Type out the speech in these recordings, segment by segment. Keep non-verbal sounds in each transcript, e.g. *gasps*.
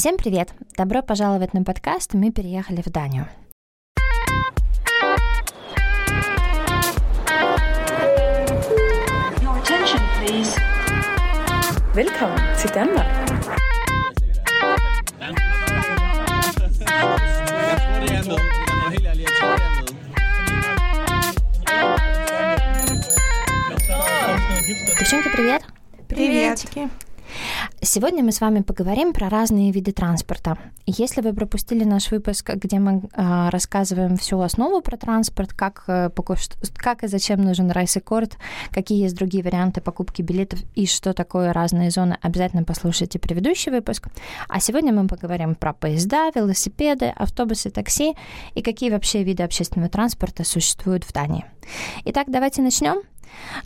Всем привет! Добро пожаловать на подкаст «Мы переехали в Данию». Til Danmark. Девчонки, привет! Приветики. Сегодня мы с вами поговорим про разные виды транспорта. Если вы пропустили наш выпуск, где мы э, рассказываем всю основу про транспорт, как, э, как и зачем нужен райс-экорд, какие есть другие варианты покупки билетов и что такое разные зоны, обязательно послушайте предыдущий выпуск. А сегодня мы поговорим про поезда, велосипеды, автобусы, такси и какие вообще виды общественного транспорта существуют в Дании. Итак, давайте начнем.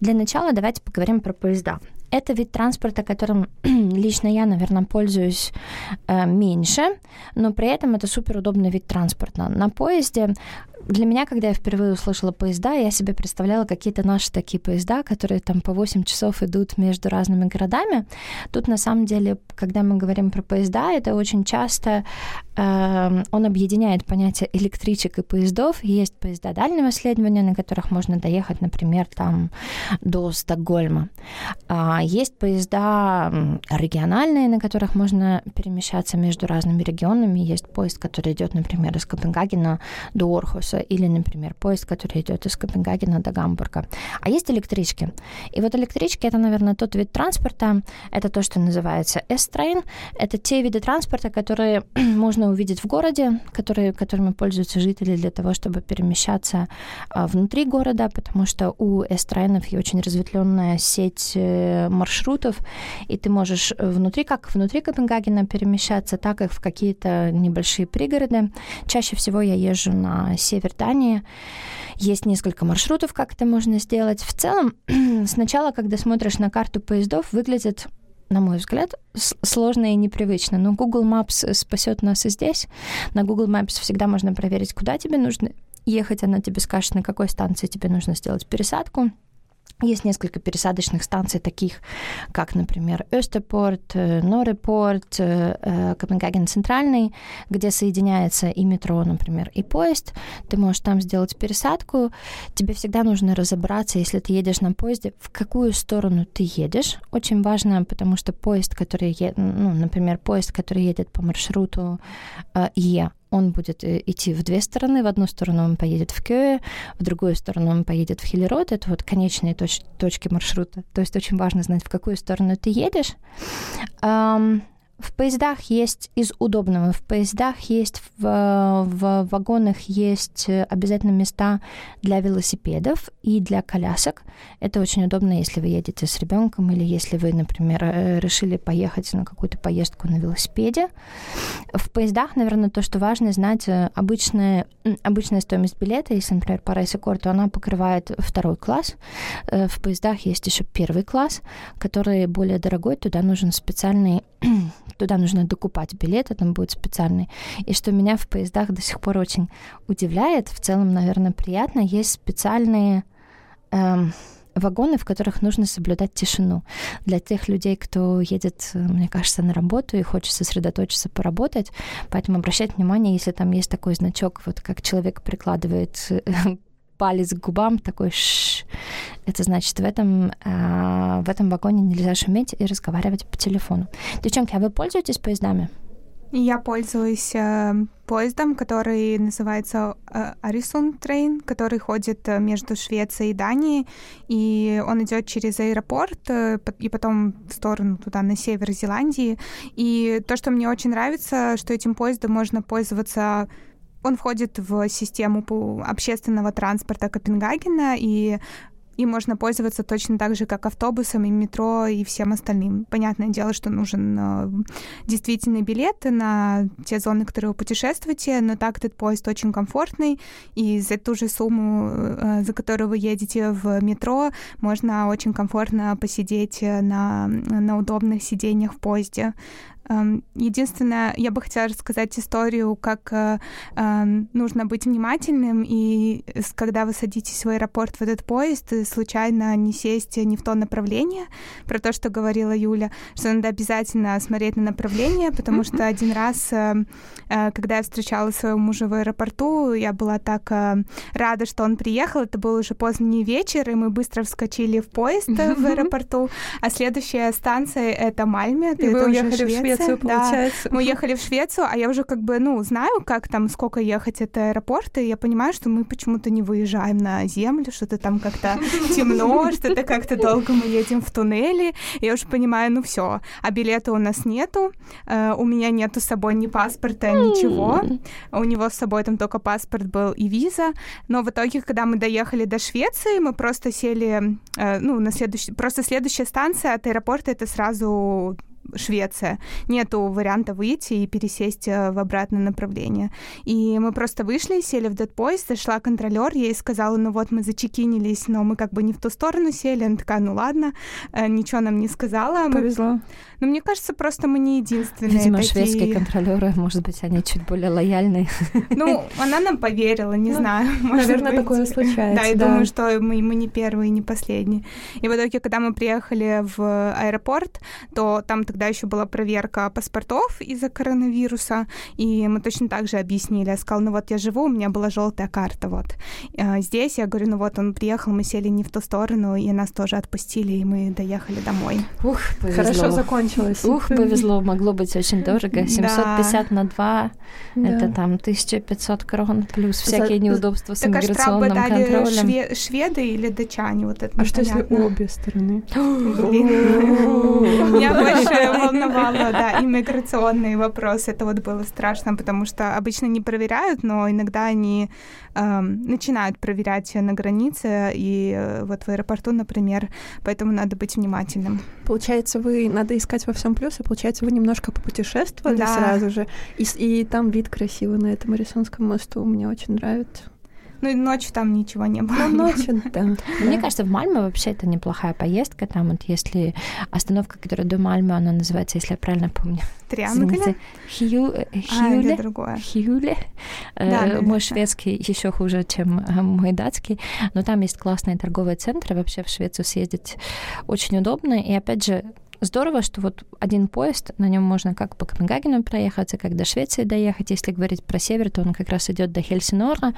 Для начала давайте поговорим про поезда. Это вид транспорта, которым *clears throat* лично я, наверное, пользуюсь э, меньше, но при этом это супер удобный вид транспорта. На поезде для меня, когда я впервые услышала поезда, я себе представляла какие-то наши такие поезда, которые там по 8 часов идут между разными городами. Тут на самом деле, когда мы говорим про поезда, это очень часто э, он объединяет понятие электричек и поездов. Есть поезда дальнего следования, на которых можно доехать, например, там до Стокгольма. А есть поезда региональные, на которых можно перемещаться между разными регионами. Есть поезд, который идет, например, из Копенгагена до Орхуса Вильнюса или, например, поезд, который идет из Копенгагена до Гамбурга. А есть электрички. И вот электрички — это, наверное, тот вид транспорта, это то, что называется S-train. Это те виды транспорта, которые *clears throat* можно увидеть в городе, которые, которыми пользуются жители для того, чтобы перемещаться а, внутри города, потому что у S-трейнов очень разветвленная сеть э, маршрутов, и ты можешь внутри, как внутри Копенгагена перемещаться, так и в какие-то небольшие пригороды. Чаще всего я езжу на север Дании. Есть несколько маршрутов, как это можно сделать. В целом, *clears throat* сначала, когда смотришь на карту поездов, выглядит на мой взгляд, сложно и непривычно. Но Google Maps спасет нас и здесь. На Google Maps всегда можно проверить, куда тебе нужно ехать. Она тебе скажет, на какой станции тебе нужно сделать пересадку. Есть несколько пересадочных станций, таких как, например, Österport, э, Норепорт, э, э, Копенгаген Центральный, где соединяется и метро, например, и поезд. Ты можешь там сделать пересадку. Тебе всегда нужно разобраться, если ты едешь на поезде, в какую сторону ты едешь. Очень важно, потому что поезд, который едет, ну, например, поезд, который едет по маршруту Е, он будет э, идти в две стороны. В одну сторону он поедет в Кёе, в другую сторону он поедет в Хиллерот. Это вот конечные точ точки маршрута. То есть очень важно знать, в какую сторону ты едешь. В поездах есть из удобного, в поездах есть, в, в вагонах есть обязательно места для велосипедов и для колясок. Это очень удобно, если вы едете с ребенком или если вы, например, э, решили поехать на какую-то поездку на велосипеде. В поездах, наверное, то, что важно знать, э, обычная, обычная стоимость билета, если, например, по рейсекор, то она покрывает второй класс. Э, в поездах есть еще первый класс, который более дорогой, туда нужен специальный *clears throat* туда нужно докупать билеты, там будет специальный. И что меня в поездах до сих пор очень удивляет, в целом, наверное, приятно, есть специальные эм, вагоны, в которых нужно соблюдать тишину. Для тех людей, кто едет, мне кажется, на работу и хочет сосредоточиться, поработать. Поэтому обращать внимание, если там есть такой значок, вот как человек прикладывает *laughs* палец к губам, такой ш. Это значит, в этом, э, в этом вагоне нельзя шуметь и разговаривать по телефону. Девчонки, а вы пользуетесь поездами? Я пользуюсь э, поездом, который называется э, Øresund Train, который ходит э, между Швецией и Данией, и он идет через аэропорт э, и потом в сторону туда, на север Зеландии. И то, что мне очень нравится, что этим поездом можно пользоваться он входит в систему общественного транспорта Копенгагена, и им можно пользоваться точно так же, как автобусом и метро и всем остальным. Понятное дело, что нужен э, действительный билет на те зоны, которые вы путешествуете, но так этот поезд очень комфортный, и за ту же сумму, э, за которую вы едете в метро, можно очень комфортно посидеть на, на удобных сиденьях в поезде. Эм, единственное, я бы хотела рассказать историю, как э, эм, нужно быть внимательным, и когда вы садитесь в аэропорт в этот поезд, случайно не сесть не в то направление, про то, что говорила Юля, что надо обязательно смотреть на направление, потому что *laughs* один раз, э, э, когда я встречала своего мужа в аэропорту, я была так рада, что он приехал, это был уже поздний вечер, и мы быстро вскочили в поезд в *laughs* аэропорту, а следующая станция — это Мальме, это уже Швеция. Швецию, получается. Да. Мы *laughs* ехали в Швецию, а я уже как бы, ну, знаю, как там, сколько ехать от аэропорта, и я понимаю, что мы почему-то не выезжаем на землю, что-то там как-то *laughs* темно, что-то как-то долго мы едем в туннеле. Я уже понимаю, ну все, а билета у нас нету, э, у меня нету с собой ни паспорта, ничего. У него с собой там только паспорт был и виза. Но в итоге, когда мы доехали до Швеции, мы просто сели, э, ну, на следующий, просто следующая станция от аэропорта это сразу Швеция. Нету варианта выйти и пересесть э, в обратное направление. И мы просто вышли, сели в этот поезд, зашла контролер, ей сказала, ну вот мы зачекинились, но мы как бы не в ту сторону сели. Она такая, ну ладно, э, ничего нам не сказала. Повезло. Мы... Но мне кажется, просто мы не единственные Видимо, такие... шведские контролеры, может быть, они чуть более лояльные. Ну, она нам поверила, не ну, знаю. *laughs* Наверное, быть. такое случается. Да, я да. думаю, что мы, мы не первые, не последние. И в итоге, когда мы приехали в аэропорт, то там тогда еще была проверка паспортов из-за коронавируса, и мы точно так же объяснили. Я сказала, ну вот я живу, у меня была желтая карта, вот. А здесь я говорю, ну вот он приехал, мы сели не в ту сторону, и нас тоже отпустили, и мы доехали домой. Ух, повезло. Хорошо закончилось. Ух, повезло, могло быть очень дорого. 750 да. на 2, да. это там 1500 крон, плюс всякие неудобства с так, иммиграционным а контролем. Шве- шведы или датчане? Вот это а что если обе стороны? *gasps* Меня больше волновало, да, иммиграционный вопрос. Это вот было страшно, потому что обычно не проверяют, но иногда они начинают проверять на границе, и э, вот в аэропорту, например, поэтому надо быть внимательным. Получается, вы надо искать во всем плюсы, получается, вы немножко попутешествовали да. сразу же, и, и там вид красивый на этом Арисонском мосту, мне очень нравится. Ну и ночью там ничего не было. Ну, ночью, да. *laughs* Мне кажется, в Мальме вообще это неплохая поездка. Там вот если остановка, которая до Мальмы, она называется, если я правильно помню. Э, Хьюле. А, другое. Хьюле. Э, да, мой шведский еще хуже, чем э, мой датский. Но там есть классные торговые центры. Вообще в Швецию съездить очень удобно. И опять же, здорово, что вот один поезд, на нем можно как по Копенгагену проехаться, как до Швеции доехать. Если говорить про север, то он как раз идет до Хельсинора,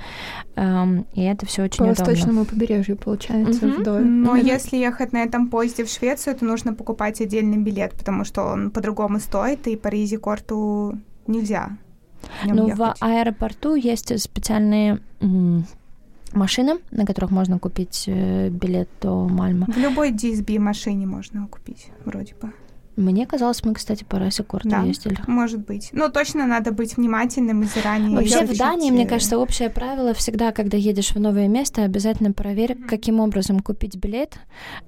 эм, и это все очень по удобно. восточному побережью, получается, угу. вдоль. Но mm если ехать на этом поезде в Швецию, то нужно покупать отдельный билет, потому что он по-другому стоит, и по Ризикорту нельзя. Ну, в аэропорту есть специальные машины, на которых можно купить э, билет до Мальма. В любой DSB машине можно купить, вроде бы. Мне казалось, мы, кстати, по Рассекорту да, ездили. может быть. Но точно надо быть внимательным и заранее Вообще в Дании, мне кажется, общее правило всегда, когда едешь в новое место, обязательно проверь, mm-hmm. каким образом купить билет,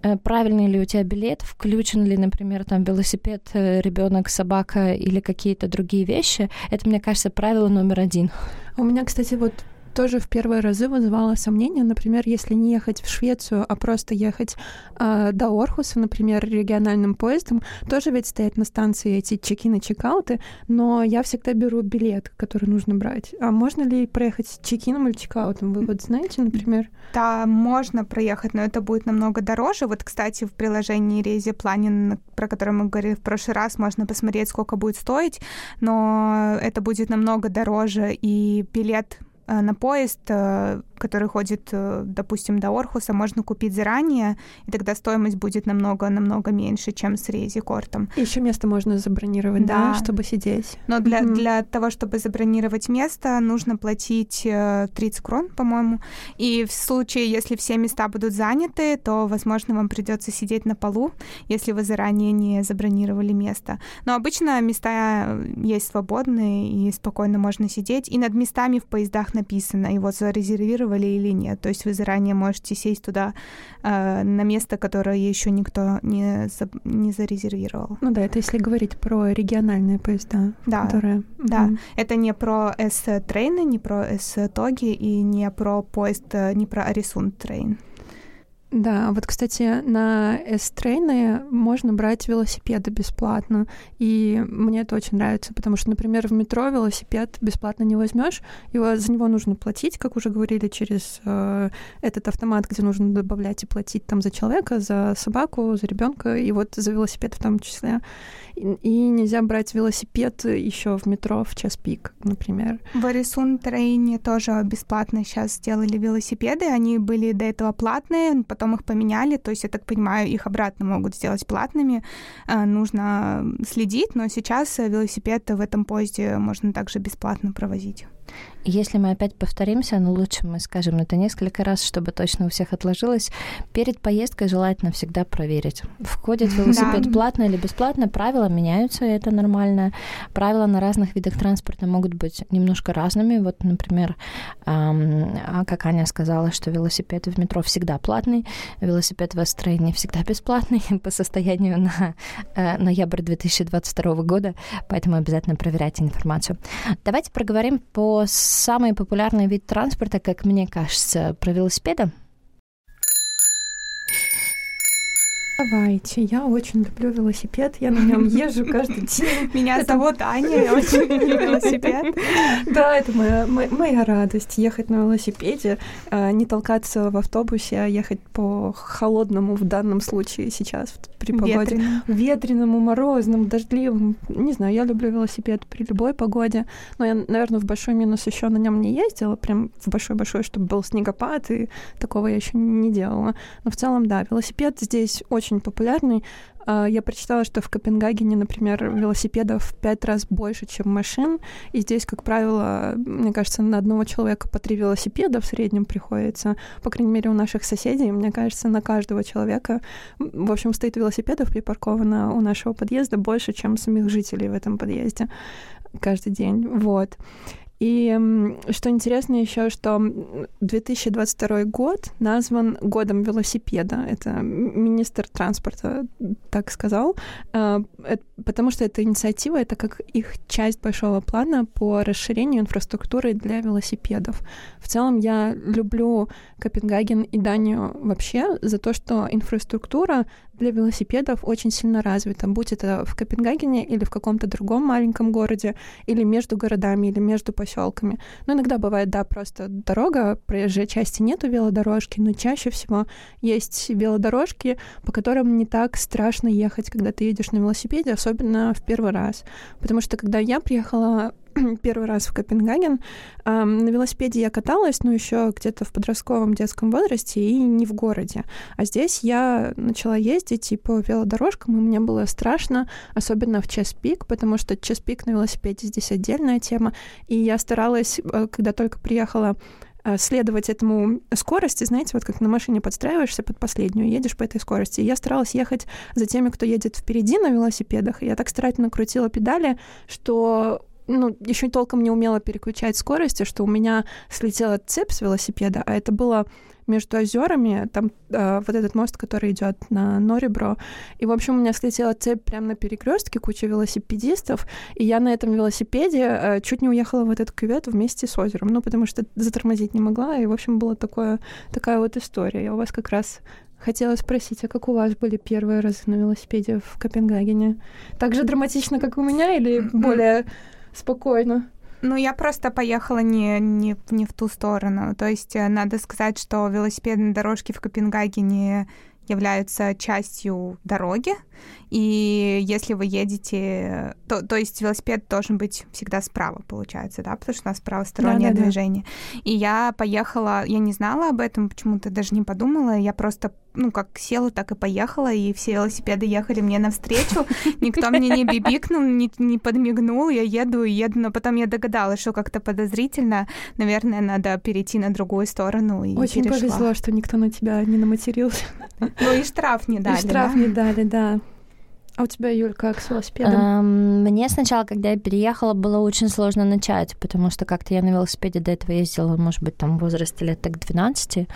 э, правильный ли у тебя билет, включен ли, например, там велосипед, э, ребенок, собака или какие-то другие вещи. Это, мне кажется, правило номер один. У меня, кстати, вот тоже в первые разы вызывало сомнения. Например, если не ехать в Швецию, а просто ехать э, до Орхуса, например, региональным поездом, тоже ведь стоят на станции эти чекины, чекауты, но я всегда беру билет, который нужно брать. А можно ли проехать чекином или чекаутом? Вы вот знаете, например? Да, можно проехать, но это будет намного дороже. Вот, кстати, в приложении Рези Планин, про которое мы говорили в прошлый раз, можно посмотреть, сколько будет стоить, но это будет намного дороже, и билет на поезд, э, который ходит, э, допустим, до Орхуса, можно купить заранее, и тогда стоимость будет намного-намного меньше, чем с резикортом. Еще место можно забронировать, да, да чтобы сидеть. Но для, mm-hmm. для того, чтобы забронировать место, нужно платить 30 крон, по-моему. И в случае, если все места будут заняты, то, возможно, вам придется сидеть на полу, если вы заранее не забронировали место. Но обычно места есть свободные, и спокойно можно сидеть. И над местами в поездах написано, его зарезервировали или нет. То есть вы заранее можете сесть туда э, на место, которое еще никто не, за, не зарезервировал. Ну да, это если говорить про региональные поезда, да, которые... Да, mm это не про С-трейны, не про С-тоги и не про поезд, э, не про Арисун трейн. Да, вот, кстати, на S-трейны можно брать велосипеды бесплатно, и мне это очень нравится, потому что, например, в метро велосипед бесплатно не возьмешь, его за него нужно платить, как уже говорили, через э, этот автомат, где нужно добавлять и платить там за человека, за собаку, за ребенка, и вот за велосипед в том числе. И, и нельзя брать велосипед еще в метро в час пик, например. В Арисун Трейне тоже бесплатно сейчас сделали велосипеды, они были до этого платные, потом их поменяли, то есть, я так понимаю, их обратно могут сделать платными. Э, нужно следить, но сейчас велосипед в этом поезде можно также бесплатно провозить. Если мы опять повторимся, но лучше мы скажем это несколько раз, чтобы точно у всех отложилось. Перед поездкой желательно всегда проверить, входит велосипед да. платно или бесплатно. Правила меняются, и это нормально. Правила на разных видах транспорта могут быть немножко разными. Вот, например, эм, как Аня сказала, что велосипед в метро всегда платный, велосипед в Астрейне всегда бесплатный *laughs* по состоянию на э, ноябрь 2022 года, поэтому обязательно проверяйте информацию. Давайте проговорим по самый популярный вид транспорта, как мне кажется, про велосипеды. Давайте, я очень люблю велосипед, я на нем езжу каждый день. *laughs* Меня зовут Аня, я очень люблю *laughs* велосипед. Да, это моя, моя радость, ехать на велосипеде, а, не толкаться в автобусе, а ехать по холодному в данном случае сейчас при погоде. Ветреному, морозному, дождливому. Не знаю, я люблю велосипед при любой погоде, но я, наверное, в большой минус еще на нем не ездила, прям в большой-большой, чтобы был снегопад, и такого я еще не делала. Но в целом, да, велосипед здесь очень очень популярный. А, я прочитала, что в Копенгагене, например, велосипедов в пять раз больше, чем машин. И здесь, как правило, мне кажется, на одного человека по три велосипеда в среднем приходится. По крайней мере, у наших соседей, мне кажется, на каждого человека, в общем, стоит велосипедов припарковано у нашего подъезда больше, чем самих жителей в этом подъезде каждый день. Вот. И что интересно еще, что 2022 год назван годом велосипеда. Это министр транспорта так сказал, а, потому что эта инициатива — это как их часть большого плана по расширению инфраструктуры для велосипедов. В целом я люблю Копенгаген и Данию вообще за то, что инфраструктура для велосипедов очень сильно развита, будь это в Копенгагене или в каком-то другом маленьком городе, или между городами, или между поселками. Ну, иногда бывает, да, просто дорога, проезжей части нету велодорожки, но чаще всего есть велодорожки, по которым не так страшно ехать, когда ты едешь на велосипеде, особенно в первый раз. Потому что когда я приехала *clears throat* первый раз в Копенгаген. На велосипеде я каталась, но еще где-то в подростковом детском возрасте и не в городе. А здесь я начала ездить и по велодорожкам, и мне было страшно, особенно в час пик, потому что час пик на велосипеде здесь отдельная тема. И я старалась, э, когда только приехала э, следовать этому скорости, знаете, вот как на машине подстраиваешься под последнюю, едешь по этой скорости. Я старалась ехать за теми, кто едет впереди на велосипедах. И я так старательно крутила педали, что ну, еще толком не умела переключать скорости, что у меня слетела цепь с велосипеда, а это было между озерами, там э, вот этот мост, который идет на Норибро. И, в общем, у меня слетела цепь прямо на перекрестке, куча велосипедистов, и я на этом велосипеде э, чуть не уехала в этот кювет вместе с озером, ну, потому что затормозить не могла, и, в общем, была такое, такая вот история. Я у вас как раз Хотела спросить, а как у вас были первые разы на велосипеде в Копенгагене? Так же драматично, как у меня, или более спокойно. Ну, я просто поехала не, не, не в ту сторону. То есть э, надо сказать, что велосипедные дорожки в Копенгагене являются частью дороги, и если вы едете, то, то есть велосипед должен быть всегда справа, получается, да, потому что у нас правостороннее да, да, движение. Да. И я поехала, я не знала об этом, почему-то даже не подумала, я просто, ну, как села, так и поехала, и все велосипеды ехали мне навстречу, *laughs* никто мне не бибикнул, не, не подмигнул, я еду и еду, но потом я догадалась, что как-то подозрительно, наверное, надо перейти на другую сторону и Очень перешла. повезло, что никто на тебя не наматерился. *laughs* Ну и штраф не дали. И штраф да? не дали, да. А у тебя, Юль, как с велосипедом? Эм, мне сначала, когда я переехала, было очень сложно начать, потому что как-то я на велосипеде до этого ездила, может быть, там в возрасте лет так 12,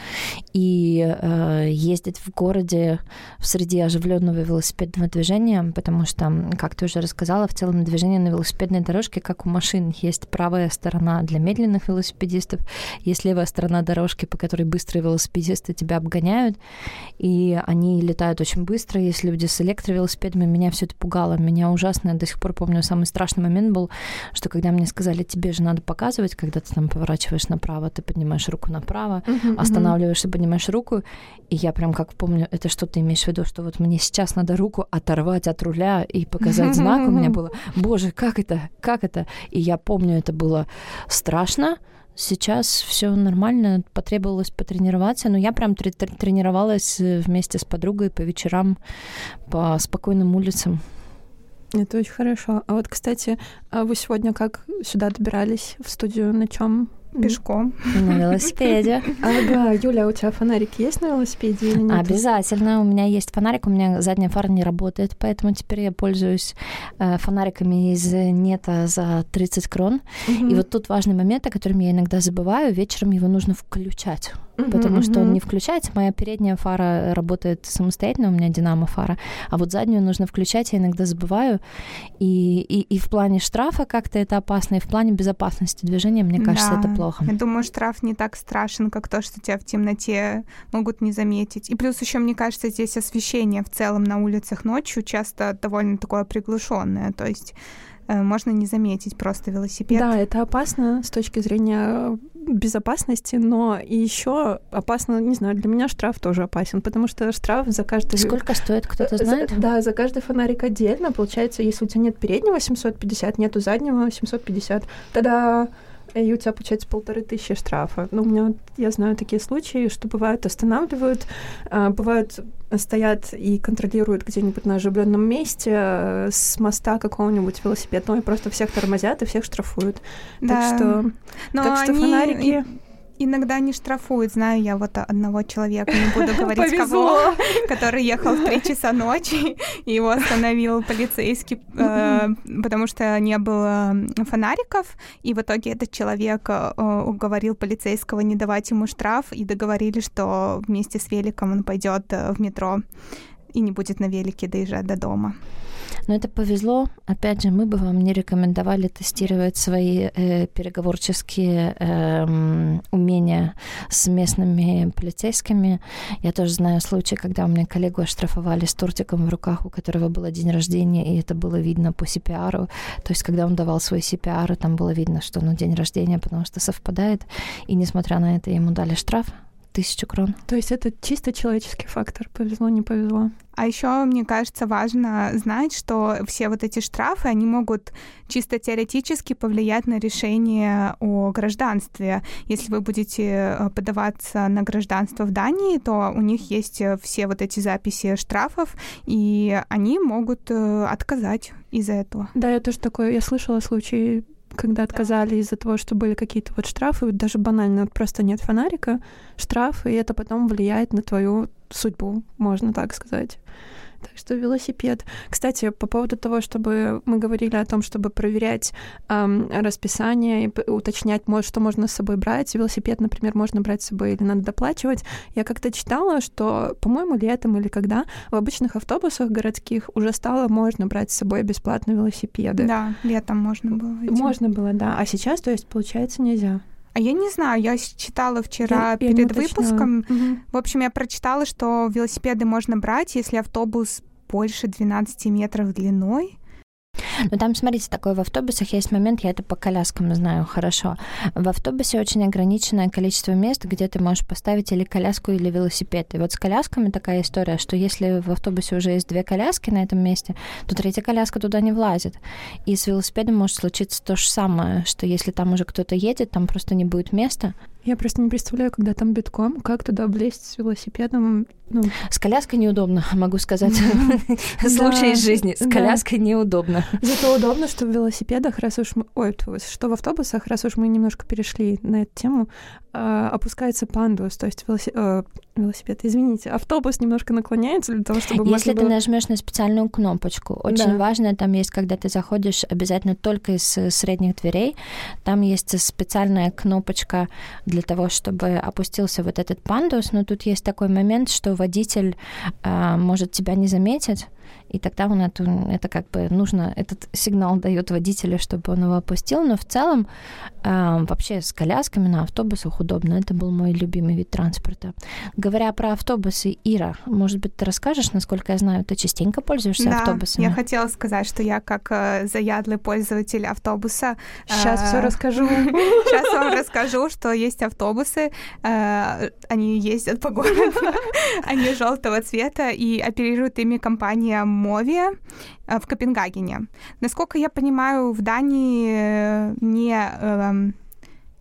и э, ездить в городе в среди оживленного велосипедного движения, потому что, как ты уже рассказала, в целом движение на велосипедной дорожке, как у машин, есть правая сторона для медленных велосипедистов, есть левая сторона дорожки, по которой быстрые велосипедисты тебя обгоняют, и они летают очень быстро. Есть люди с электровелосипедами, меня все это пугало. Меня ужасно, я до сих пор помню, самый страшный момент был, что когда мне сказали, тебе же надо показывать, когда ты там поворачиваешь направо, ты поднимаешь руку направо, uh-huh, останавливаешься, поднимаешь руку, и я прям как помню, это что ты имеешь в виду, что вот мне сейчас надо руку оторвать от руля и показать знак, у меня *laughs* было, боже, как это, как это? И я помню, это было страшно, Сейчас все нормально, потребовалось потренироваться, но я прям тренировалась э, вместе с подругой по вечерам по спокойным улицам. Это очень хорошо. А вот, кстати, а вы сегодня как сюда добирались в студию? На чем? Пешком. На велосипеде. *laughs* Ага, Юля, у тебя фонарик есть на велосипеде или нет? Обязательно. У меня есть фонарик, у меня задняя фара не работает, поэтому теперь я пользуюсь э, фонариками из нета за 30 крон. И вот тут важный момент, о котором я иногда забываю. Вечером его нужно включать потому что он не включается. Моя передняя фара работает самостоятельно, у меня динамо фара, а вот заднюю нужно включать, я иногда забываю. И, и, и в плане штрафа как-то это опасно, и в плане безопасности движения, мне кажется, да. это плохо. Я думаю, штраф не так страшен, как то, что тебя в темноте могут не заметить. И плюс еще, мне кажется, здесь освещение в целом на улицах ночью часто довольно такое приглушенное, то есть Э, можно не заметить просто велосипед. Да, это опасно с точки зрения безопасности, но еще опасно, не знаю, для меня штраф тоже опасен, потому что штраф за каждый... Сколько стоит, кто-то знает? За, да, за каждый фонарик отдельно. Получается, если у тебя нет переднего 750, нету заднего 750, тогда и у тебя получается полторы тысячи штрафа. Ну, у меня, я знаю такие случаи, что бывают останавливают, а, бывают стоят и контролируют где-нибудь на оживленном месте э, с моста какого-нибудь велосипедного и просто всех тормозят и всех штрафуют. Да. Так что, Но так что они... фонарики иногда не штрафуют. Знаю я вот одного человека, не буду *laughs* говорить кого, *laughs* который ехал в 3 *laughs* часа ночи, и его остановил полицейский, э, потому что не было фонариков, и в итоге этот человек э, уговорил полицейского не давать ему штраф, и договорились, что вместе с великом он пойдет э, в метро и не будет на велике доезжать до дома. Но это повезло. Опять же, мы бы вам не рекомендовали тестировать свои э, переговорческие э, умения с местными полицейскими. Я тоже знаю случаи, когда у меня коллегу оштрафовали с тортиком в руках, у которого было день рождения, и это было видно по CPR. То есть, когда он давал свой CPR, там было видно, что ну, день рождения, потому что совпадает. И несмотря на это, ему дали штраф тысячу крон. То есть это чисто человеческий фактор, повезло, не повезло. А еще, мне кажется, важно знать, что все вот эти штрафы, они могут чисто теоретически повлиять на решение о гражданстве. Если вы будете э, подаваться на гражданство в Дании, то у них есть э, все вот эти записи штрафов, и они могут э, отказать из-за этого. Да, я тоже такое, я слышала случаи когда отказали из-за того, что были какие-то вот штрафы, даже банально просто нет фонарика, штрафы, и это потом влияет на твою судьбу, можно так сказать. Так что велосипед. Кстати, по поводу того, чтобы мы говорили о том, чтобы проверять эм, расписание и уточнять, что можно с собой брать. Велосипед, например, можно брать с собой или надо доплачивать. Я как-то читала, что, по-моему, летом или когда в обычных автобусах городских уже стало можно брать с собой бесплатно велосипеды. Да, летом можно было. Идти. Можно было, да. А сейчас, то есть, получается, нельзя. А я не знаю, я читала вчера я, перед я выпуском. Угу. В общем, я прочитала, что велосипеды можно брать, если автобус больше 12 метров длиной. Ну, там, смотрите, такое в автобусах есть момент, я это по коляскам знаю хорошо. В автобусе очень ограниченное количество мест, где ты можешь поставить или коляску, или велосипед. И вот с колясками такая история, что если в автобусе уже есть две коляски на этом месте, то третья коляска туда не влазит. И с велосипедом может случиться то же самое, что если там уже кто-то едет, там просто не будет места, я просто не представляю, когда там битком, как туда влезть с велосипедом. Ну... С коляской неудобно, могу сказать. *laughs* Случай из жизни. С коляской неудобно. Зато удобно, что в велосипедах, раз уж мы... Ой, что в автобусах, раз уж мы немножко перешли на эту тему, а, опускается пандус, то есть велосипед. Извините, автобус немножко наклоняется для того, чтобы Если ты было... нажмешь на специальную кнопочку, очень да. важно, там есть, когда ты заходишь обязательно только из э, средних дверей, там есть специальная кнопочка для того, чтобы опустился вот этот пандус, но тут есть такой момент, что водитель э, может тебя не заметить, и тогда он это, это как бы нужно, этот сигнал дает водителю, чтобы он его опустил, но в целом э, вообще с колясками на автобусах удобно, это был мой любимый вид транспорта. Говоря про автобусы, Ира, может быть, ты расскажешь, насколько я знаю, ты частенько пользуешься да, автобусами? я хотела сказать, что я как э, заядлый пользователь автобуса... Сейчас э, все расскажу. *laughs* Сейчас вам расскажу, что есть автобусы, э, они ездят по городу, *laughs* они желтого цвета, и оперирует ими компания Мовия э, в Копенгагене. Насколько я понимаю, в Дании э, не эм,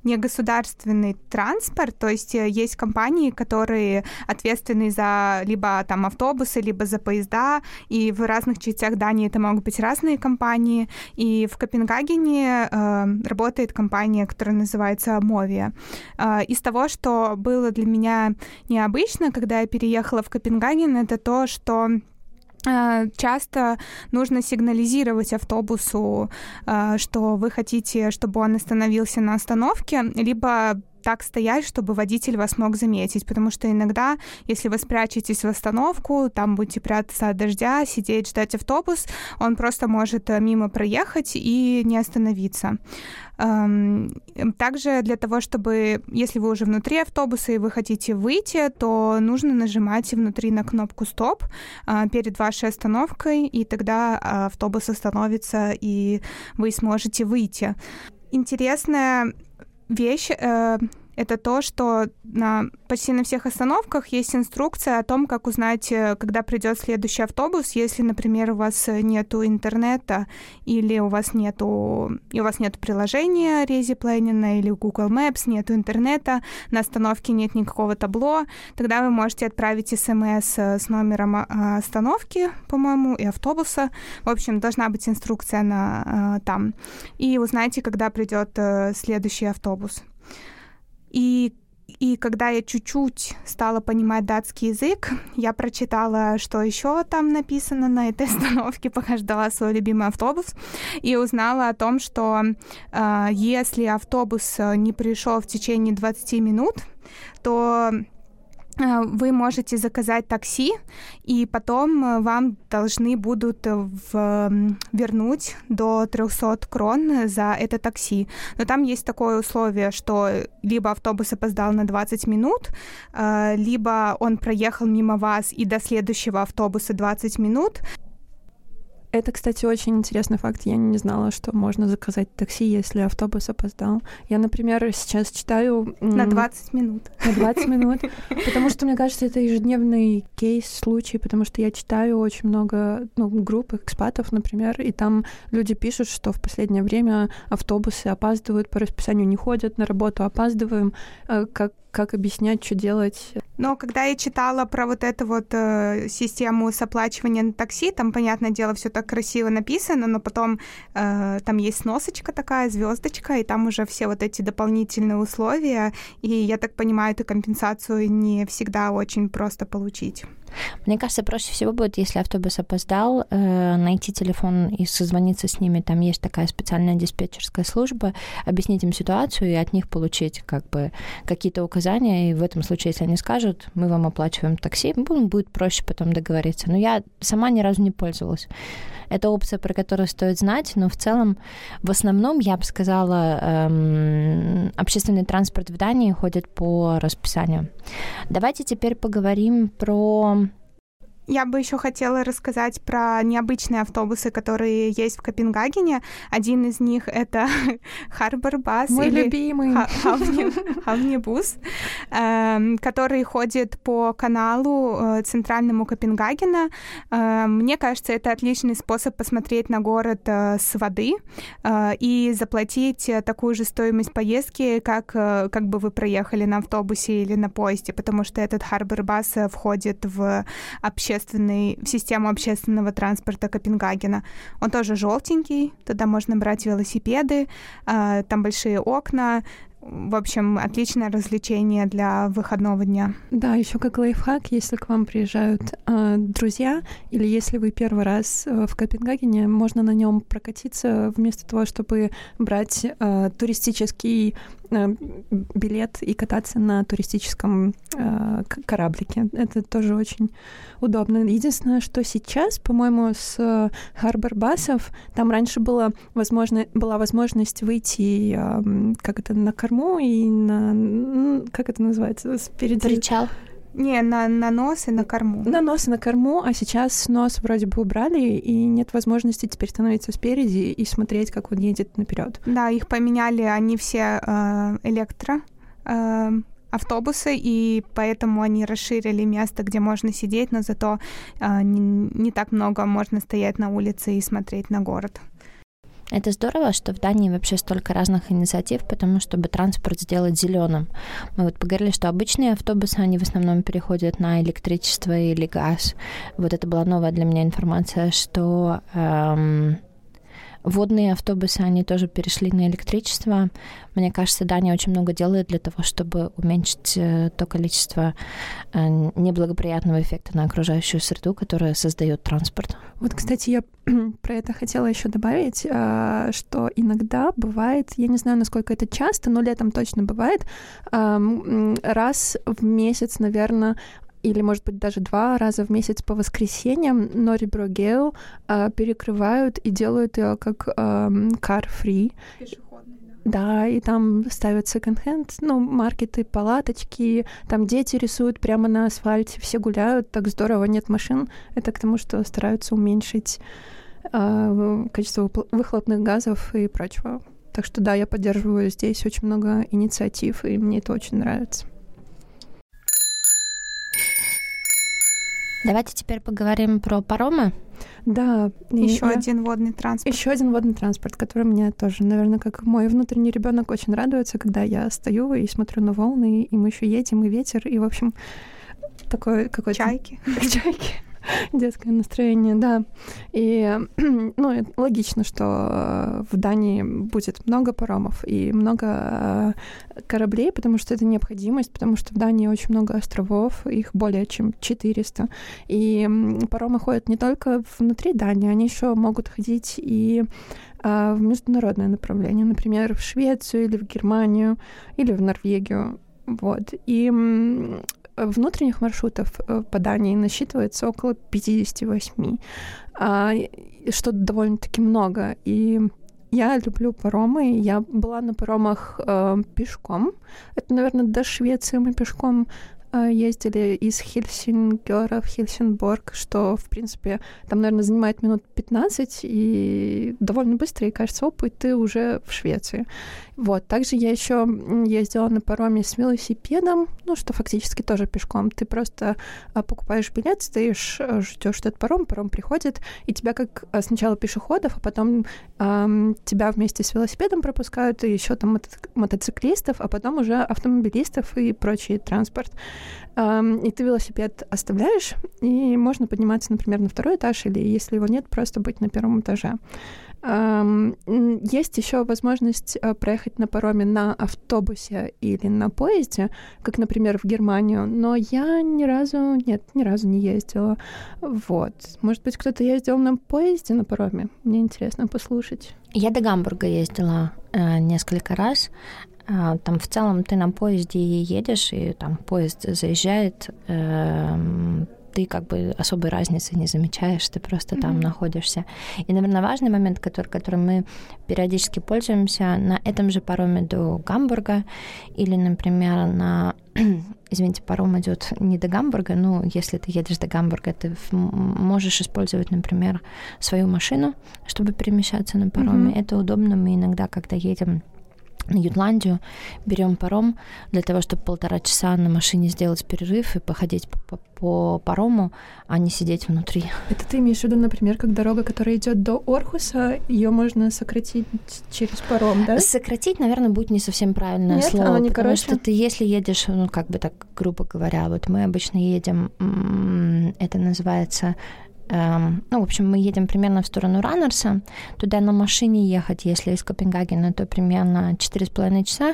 не государственный транспорт, то есть э, есть компании, которые ответственны за либо там автобусы, либо за поезда, и в разных частях Дании это могут быть разные компании, и в Копенгагене э, работает компания, которая называется Мовия. Э, из того, что было для меня необычно, когда я переехала в Копенгаген, это то, что часто нужно сигнализировать автобусу, э, что вы хотите, чтобы он остановился на остановке, либо так стоять, чтобы водитель вас мог заметить, потому что иногда, если вы спрячетесь в остановку, там будете прятаться от дождя, сидеть, ждать автобус, он просто может э, мимо проехать и не остановиться. Эм, также для того, чтобы, если вы уже внутри автобуса и вы хотите выйти, то нужно нажимать внутри на кнопку «Стоп» э, перед вашей остановкой, и тогда автобус остановится, и вы сможете выйти. Интересная вещь э, это то, что на почти на всех остановках есть инструкция о том, как узнать, э, когда придет следующий автобус, если, например, у вас нету интернета или у вас нету и у вас нет приложения Rezi Planning или Google Maps, нету интернета, на остановке нет никакого табло, тогда вы можете отправить смс э, с номером а, остановки, по-моему, и автобуса. В общем, должна быть инструкция на там. И узнайте, когда придет следующий автобус. И и когда я чуть-чуть стала понимать датский язык, я прочитала, что еще там написано на этой *laughs* остановке, пока ждала свой любимый автобус, и узнала о том, что э, если автобус не пришел в течение 20 минут, то Э, вы можете заказать такси, и потом э, вам должны будут э, в, вернуть до 300 крон за это такси. Но там есть такое условие, что либо автобус опоздал на 20 минут, либо он проехал мимо вас и до следующего автобуса 20 минут, это, кстати, очень интересный факт. Я не знала, что можно заказать такси, если автобус опоздал. Я, например, сейчас читаю... На 20 минут. На 20 минут. *laughs* Потому что, мне кажется, это ежедневный кейс, случай, потому что я читаю очень много ну, групп экспатов, например, и там люди пишут, что в последнее время автобусы опаздывают, по расписанию не ходят, на работу опаздываем. Э, как, как объяснять, что делать? Но когда я читала про вот эту вот э, систему с оплачиванием на такси, там, понятное дело, все так красиво написано, но потом э, там есть сносочка такая, звездочка, и там уже все вот эти дополнительные условия, и я так понимаю, эту компенсацию не всегда очень просто получить. Мне кажется, проще всего будет, если автобус опоздал, э, найти телефон и созвониться с ними. Там есть такая специальная диспетчерская служба, объяснить им ситуацию и от них получить как бы какие-то указания. И в этом случае, если они скажут, мы вам оплачиваем такси, будет проще потом договориться. Но я сама ни разу не пользовалась. Это опция, про которую стоит знать, но в целом, в основном, я бы сказала, эм, общественный транспорт в Дании ходит по расписанию. Давайте теперь поговорим про я бы еще хотела рассказать про необычные автобусы, которые есть в Копенгагене. Один из них это *laughs* Харбор Бас Мой или любимый Хавнибус, эм, который ходит по каналу э, центральному Копенгагена. Эм, мне кажется, это отличный способ посмотреть на город э, с воды э, и заплатить такую же стоимость поездки, как, как бы вы проехали на автобусе или на поезде, потому что этот Харбор Бас входит в общественный общественный, в систему общественного транспорта Копенгагена. Он тоже желтенький, туда можно брать велосипеды, а, там большие окна, в общем, отличное развлечение для выходного дня. Да, еще как лайфхак, если к вам приезжают э, друзья, или если вы первый раз э, в Копенгагене, можно на нем прокатиться вместо того, чтобы брать э, туристический билет и кататься на туристическом э, кораблике. Это тоже очень удобно. Единственное, что сейчас, по-моему, с Харбор Басов, там раньше было возможно, была возможность выйти э, как это на корму и на как это называется спереди. Причал. Не, на, на нос и на корму. На нос и на корму, а сейчас нос вроде бы убрали, и нет возможности теперь становиться спереди и смотреть, как он едет наперед. Да, их поменяли, они все э, электро. Э, автобусы, и поэтому они расширили место, где можно сидеть, но зато э, не, не так много можно стоять на улице и смотреть на город. Это здорово, что в Дании вообще столько разных инициатив, потому чтобы транспорт сделать зеленым. Мы вот поговорили, что обычные автобусы, они в основном переходят на электричество или газ. Вот это была новая для меня информация, что эм, Водные автобусы, они тоже перешли на электричество. Мне кажется, Дания очень много делает для того, чтобы уменьшить э, то количество э, неблагоприятного эффекта на окружающую среду, которое создает транспорт. Вот, кстати, я *clears throat* про это хотела еще добавить, а, что иногда бывает, я не знаю, насколько это часто, но летом точно бывает, раз в месяц, наверное, или, может быть, даже два раза в месяц по воскресеньям Нори Брогео э, перекрывают и делают ее как э, car-free. Да, и там ставят секонд-хенд, ну, маркеты, палаточки, там дети рисуют прямо на асфальте, все гуляют, так здорово, нет машин. Это к тому, что стараются уменьшить э, количество выхлопных газов и прочего. Так что да, я поддерживаю здесь очень много инициатив, и мне это очень нравится. Давайте теперь поговорим про паромы. Да. Еще я... один водный транспорт. Еще один водный транспорт, который мне тоже, наверное, как мой внутренний ребенок очень радуется, когда я стою и смотрю на волны, и мы еще едем, и ветер, и, в общем, такой какой-то... Чайки. *laughs* Чайки. *laughs* Детское настроение, да. И, *clears throat* ну, логично, что э, в Дании будет много паромов и много э, кораблей, потому что это необходимость, потому что в Дании очень много островов, их более чем 400. И паромы ходят не только внутри Дании, они еще могут ходить и э, в международное направление, например, в Швецию или в Германию или в Норвегию. Вот. И внутренних маршрутов э, по Дании насчитывается около 58, а, что довольно-таки много. И я люблю паромы. Я была на паромах э, пешком. Это, наверное, до Швеции мы пешком э, ездили из Хельсингера в Хельсинборг, что, в принципе, там, наверное, занимает минут 15, и довольно быстро, и кажется, оп, и ты уже в Швеции. Вот. Также я еще ездила на пароме с велосипедом, ну, что фактически тоже пешком. Ты просто а, покупаешь билет, стоишь, а, ждешь этот паром, паром приходит, и тебя как а, сначала пешеходов, а потом а, тебя вместе с велосипедом пропускают, и еще там мото- мотоциклистов, а потом уже автомобилистов и прочий транспорт. А, и ты велосипед оставляешь, и можно подниматься, например, на второй этаж, или если его нет, просто быть на первом этаже. Есть еще возможность э, проехать на пароме на автобусе или на поезде, как, например, в Германию, но я ни разу, нет, ни разу не ездила. Вот. Может быть, кто-то ездил на поезде на пароме? Мне интересно послушать. Я до Гамбурга ездила э, несколько раз. Э, там в целом ты на поезде едешь, и там поезд заезжает, э, ты как бы особой разницы не замечаешь, ты просто mm-hmm. там находишься. И, наверное, важный момент, который, которым мы периодически пользуемся, на этом же пароме до Гамбурга или, например, на *clears throat* извините, паром идет не до Гамбурга, но если ты едешь до Гамбурга, ты можешь использовать, например, свою машину, чтобы перемещаться на пароме. Mm-hmm. Это удобно. Мы иногда, когда едем на Ютландию, берем паром для того, чтобы полтора часа на машине сделать перерыв и походить по, по, по парому, а не сидеть внутри. Это ты имеешь в виду, например, как дорога, которая идет до Орхуса, ее можно сократить через паром, да? Сократить, наверное, будет не совсем правильное Нет, слово, не потому короче? что ты, если едешь, ну, как бы так, грубо говоря, вот мы обычно едем, это называется ну, в общем, мы едем примерно в сторону Раннерса, туда на машине ехать, если из Копенгагена, то примерно 4,5 часа,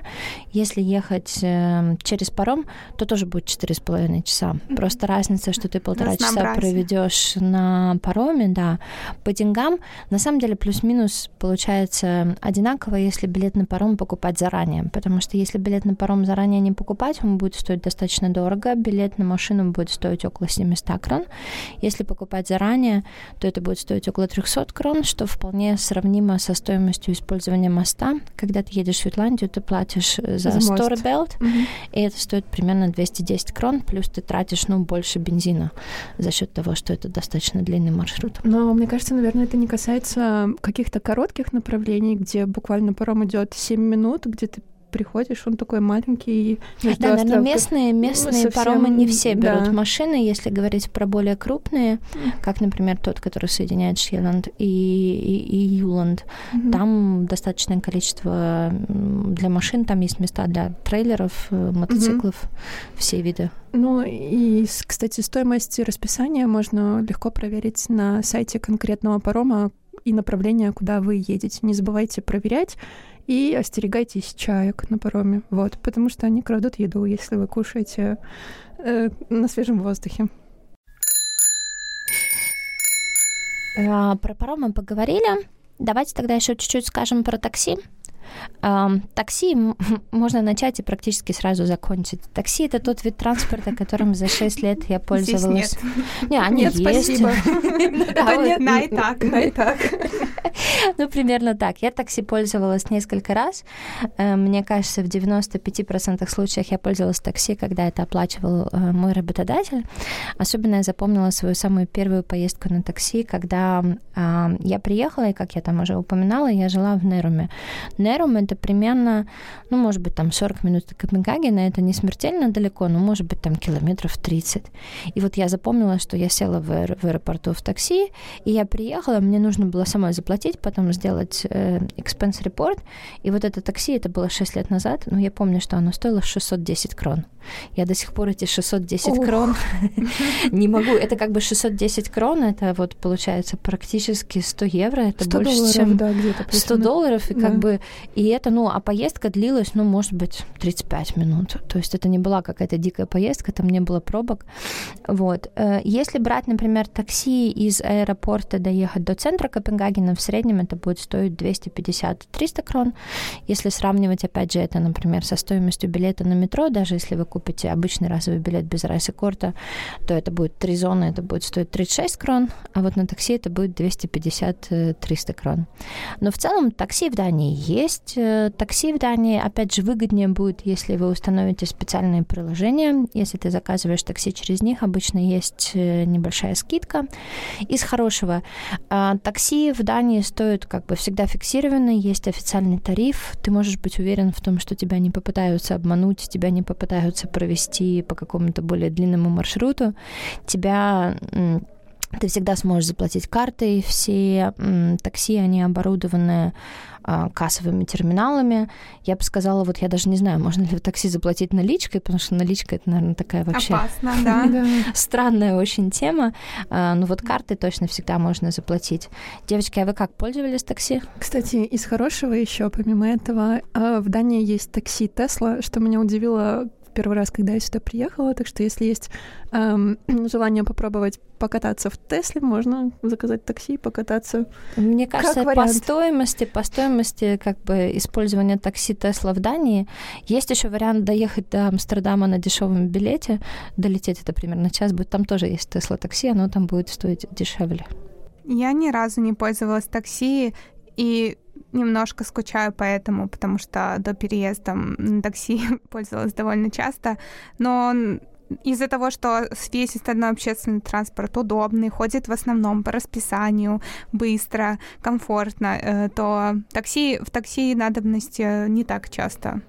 если ехать э, через паром, то тоже будет 4,5 часа. Просто разница, что ты полтора часа проведешь на пароме, да. По деньгам, на самом деле, плюс-минус получается одинаково, если билет на паром покупать заранее, потому что если билет на паром заранее не покупать, он будет стоить достаточно дорого, билет на машину будет стоить около 700 крон. Если покупать заранее, то это будет стоить около 300 крон, что вполне сравнимо со стоимостью использования моста. Когда ты едешь в Шотландию, ты платишь э, за, за Сторбелт, угу. и это стоит примерно 210 крон, плюс ты тратишь, ну, больше бензина за счет того, что это достаточно длинный маршрут. Но мне кажется, наверное, это не касается каких-то коротких направлений, где буквально паром идет 7 минут, где ты приходишь, он такой маленький. Да, наверное, местные, местные совсем... паромы не все берут да. машины, если говорить про более крупные, как, например, тот, который соединяет Шьеланд и, и, и Юланд. Mm-hmm. Там достаточное количество для машин, там есть места для трейлеров, э, мотоциклов, mm-hmm. все виды. Ну и, кстати, стоимость расписания можно легко проверить на сайте конкретного парома и направление, куда вы едете. Не забывайте проверять и остерегайтесь чаек на пароме, вот, потому что они крадут еду, если вы кушаете э, на свежем воздухе. А, про паром мы поговорили. Давайте тогда еще чуть-чуть скажем про такси. Такси *laughs* можно начать и практически сразу закончить. Такси это тот вид транспорта, которым за 6 лет я пользовалась. Здесь нет. *laughs* Не, они нет, есть. спасибо. *laughs* Это на и так. На и так. Ну, примерно так. Я такси пользовалась несколько раз. Э, мне кажется, в 95% случаев я пользовалась такси, когда это оплачивал э, мой работодатель. Особенно я запомнила свою самую первую поездку на такси, когда я приехала, и, как я там уже упоминала, я жила в Неруме. Нерум — это примерно, ну, может быть, там 40 минут до Копенгагена, это не смертельно далеко, но, может быть, там километров 30. И вот я запомнила, что я села в, аэро- в аэропорту в такси, и я приехала, мне нужно было самой заплатить, потом сделать э, expense report, и вот это такси, это было 6 лет назад, но я помню, что оно стоило 610 крон. Я до сих пор эти 610 крон *laughs* не могу. Это как бы 610 крон, это вот получается практически 100 евро, это больше, чем 100 долларов, и как бы и это, ну, а поездка длилась, ну, может быть, 35 минут. То есть это не была какая-то дикая поездка, там не было пробок. Вот. Э, если брать, например, такси из аэропорта доехать до центра Копенгагена, в среднем это будет стоить 250-300 крон. Если сравнивать, опять же, это, например, со стоимостью билета на метро, даже если вы купите обычный разовый билет без райсекорта, то это будет 3 зоны, это будет стоить 36 крон, а вот на такси это будет 250-300 крон. Но в целом такси в Дании есть. Э, такси в Дании, опять же, выгоднее будет, если вы установите специальные приложения. Если ты заказываешь такси через них, обычно есть э, небольшая скидка. Из хорошего, а, такси в Дании стоит как бы всегда фиксированно, есть официальный тариф, ты можешь быть уверен в том, что тебя не попытаются обмануть, тебя не попытаются провести по какому-то более длинному маршруту, тебя ты всегда сможешь заплатить картой. Все такси, они оборудованы а, кассовыми терминалами. Я бы сказала, вот я даже не знаю, можно ли в такси заплатить наличкой, потому что наличка это, наверное, такая вообще Опасно, *laughs* да. странная очень тема. А, но вот карты точно всегда можно заплатить. Девочки, а вы как пользовались такси? Кстати, из хорошего еще, помимо этого, а, в Дании есть такси Тесла, что меня удивило первый раз, когда я сюда приехала, так что если есть эм, *clears throat* желание попробовать покататься в Тесле, можно заказать такси и покататься. Мне кажется, как по стоимости, по стоимости как бы использования такси Тесла в Дании есть еще вариант доехать до Амстердама на дешевом билете, долететь это примерно час будет. Там тоже есть Тесла такси, оно там будет стоить дешевле. Я ни разу не пользовалась такси, и немножко скучаю по этому, потому что до переезда на такси *laughs* пользовалась довольно часто, но из-за того, что весь остальной общественный транспорт удобный, ходит в основном по расписанию, быстро, комфортно, э, то такси, в такси надобность не так часто.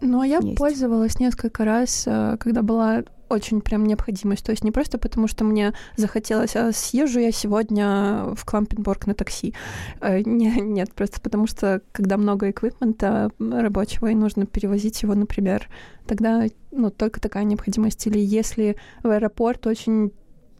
Ну, а я есть. пользовалась несколько раз, э, когда была очень прям необходимость. То есть не просто потому, что мне захотелось, а съезжу я сегодня в Клампенборг на такси. Э, не, *laughs* нет, просто потому что когда много эквипмента рабочего и нужно перевозить его, например, тогда ну, только такая необходимость. Или если в аэропорт очень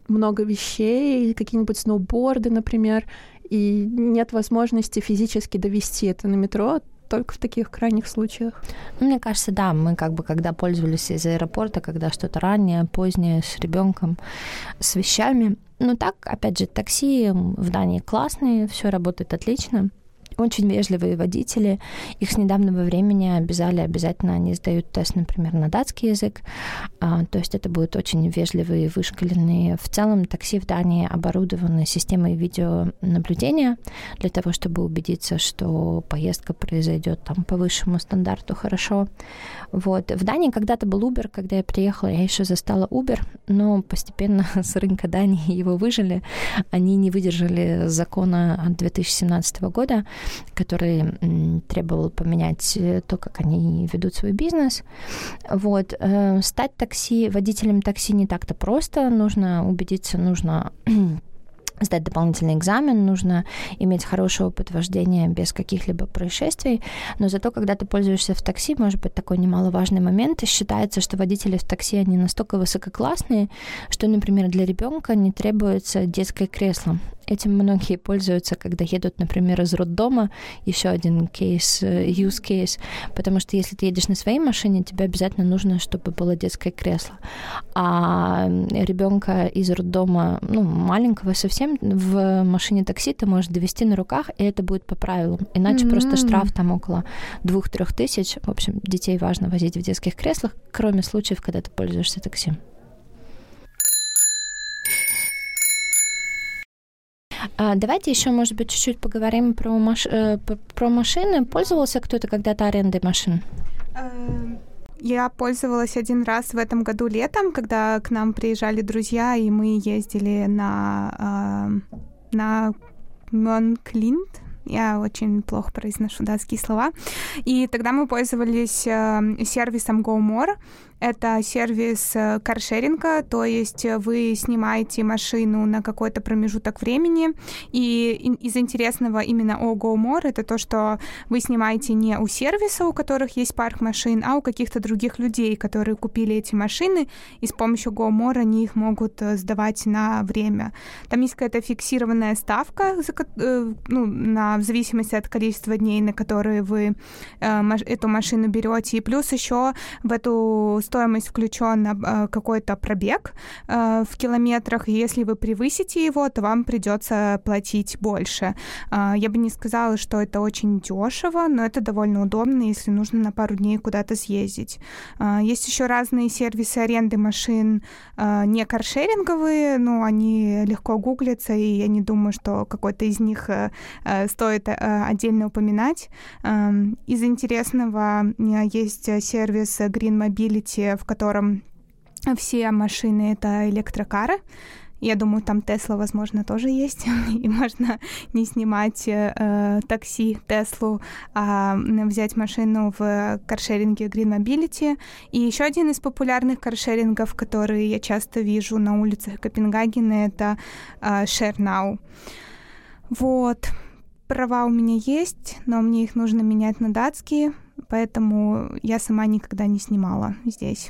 много вещей, какие-нибудь сноуборды, например, и нет возможности физически довести это на метро, только в таких крайних случаях. Ну, мне кажется, да, мы как бы когда пользовались из аэропорта, когда что-то раннее, позднее, с ребенком, с вещами. Ну так, опять же, такси в Дании классные, все работает отлично очень вежливые водители. Их с недавнего времени обязали обязательно, они сдают тест, например, на датский язык. А, то есть это будут очень вежливые, вышкаленные. В целом такси в Дании оборудованы системой видеонаблюдения для того, чтобы убедиться, что поездка произойдет там по высшему стандарту хорошо. Вот. В Дании когда-то был Uber, когда я приехала, я еще застала Uber, но постепенно *laughs* с рынка Дании его выжили. Они не выдержали закона от 2017 года, который требовал поменять э, то, как они ведут свой бизнес. Вот. Э, стать такси, водителем такси не так-то просто. Нужно убедиться, нужно *clears throat* сдать дополнительный экзамен, нужно иметь хороший опыт вождения без каких-либо происшествий, но зато, когда ты пользуешься в такси, может быть такой немаловажный момент, считается, что водители в такси, они настолько высококлассные, что, например, для ребенка не требуется детское кресло. Этим многие пользуются, когда едут, например, из роддома. Еще один кейс, э, use case. Потому что если ты едешь на своей машине, тебе обязательно нужно, чтобы было детское кресло. А ребенка из роддома, ну, маленького совсем, в машине такси ты можешь довести на руках, и это будет по правилам. Иначе mm-hmm. просто штраф там около двух-трех тысяч. В общем, детей важно возить в детских креслах, кроме случаев, когда ты пользуешься такси. Давайте еще, может быть, чуть-чуть поговорим про, маш... Э, про машины. Пользовался кто-то когда-то арендой машин? Эм, я пользовалась один раз в этом году летом, когда к нам приезжали друзья, и мы ездили на, э, на Мёнклинт. Я очень плохо произношу датские слова. И тогда мы пользовались э, сервисом GoMore. Это сервис э, каршеринга, то есть вы снимаете машину на какой-то промежуток времени. И из интересного именно о GoMore это то, что вы снимаете не у сервиса, у которых есть парк машин, а у каких-то других людей, которые купили эти машины, и с помощью GoMore они их могут э, сдавать на время. Там есть какая-то фиксированная ставка, э, ну, на, в зависимости от количества дней, на которые вы эту машину берете. И плюс еще в эту стоимость включен э, какой-то пробег э, в километрах, и если вы превысите его, то вам придется платить больше. Э, я бы не сказала, что это очень дешево, но это довольно удобно, если нужно на пару дней куда-то съездить. Есть еще разные сервисы аренды машин, не каршеринговые, но они легко гуглятся, и я не думаю, что какой-то из них стоит отдельно упоминать. Из интересного есть сервис Green Mobility, городе, в котором все машины — это электрокары. Я думаю, там Тесла, возможно, тоже есть, *laughs* и можно не снимать э, такси Теслу, а взять машину в каршеринге Green Mobility. И еще один из популярных каршерингов, который я часто вижу на улицах Копенгагена, это э, ShareNow. Вот. Права у меня есть, но мне их нужно менять на датские, поэтому я сама никогда не снимала здесь.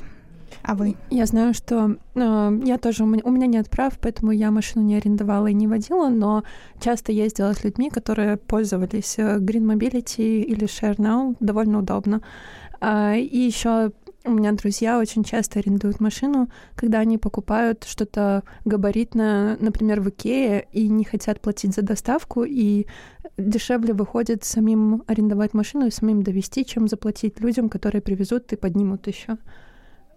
А вы? Я знаю, что э, я тоже у меня, у меня нет прав, поэтому я машину не арендовала и не водила, но часто ездила с людьми, которые пользовались э, Green Mobility или ShareNow, довольно удобно. А, и еще у меня друзья очень часто арендуют машину, когда они покупают что-то габаритное, например, в Икее, и не хотят платить за доставку, и дешевле выходит самим арендовать машину и самим довести, чем заплатить людям, которые привезут и поднимут еще.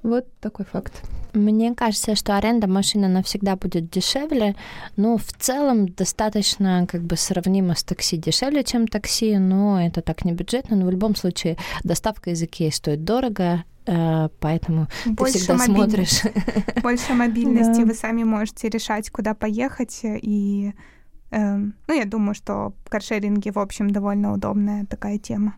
Вот такой факт. Мне кажется, что аренда машины навсегда будет дешевле, но в целом достаточно как бы сравнимо с такси. Дешевле, чем такси, но это так не бюджетно. Но в любом случае доставка из Икеи стоит дорого, поэтому Больше ты всегда смотришь. *laughs* Больше мобильности, вы сами можете решать, куда поехать, и эм, ну, я думаю, что каршеринги, в общем, довольно удобная такая тема.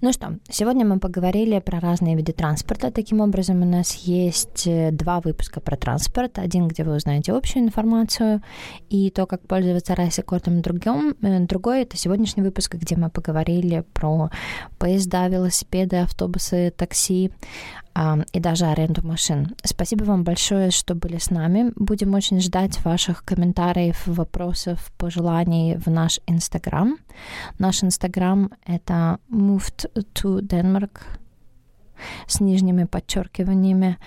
Ну что, сегодня мы поговорили про разные виды транспорта. Таким образом, у нас есть э, два выпуска про транспорт. Один, где вы узнаете общую информацию и то, как пользоваться райсекортом. Другим, э, другой — это сегодняшний выпуск, где мы поговорили про поезда, велосипеды, автобусы, такси. И даже аренду машин. Спасибо вам большое, что были с нами. Будем очень ждать ваших комментариев, вопросов, пожеланий в наш Инстаграм. Наш Инстаграм — это moved to Denmark с нижними подчеркиваниями.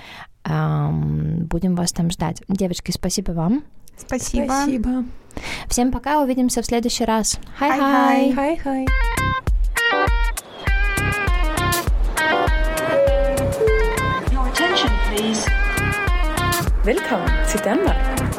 Будем вас там ждать. Девочки, спасибо вам. Спасибо. Спасибо. Всем пока, увидимся в следующий раз. Хай-хай. Хай-хай. país. Velkommen til Danmark.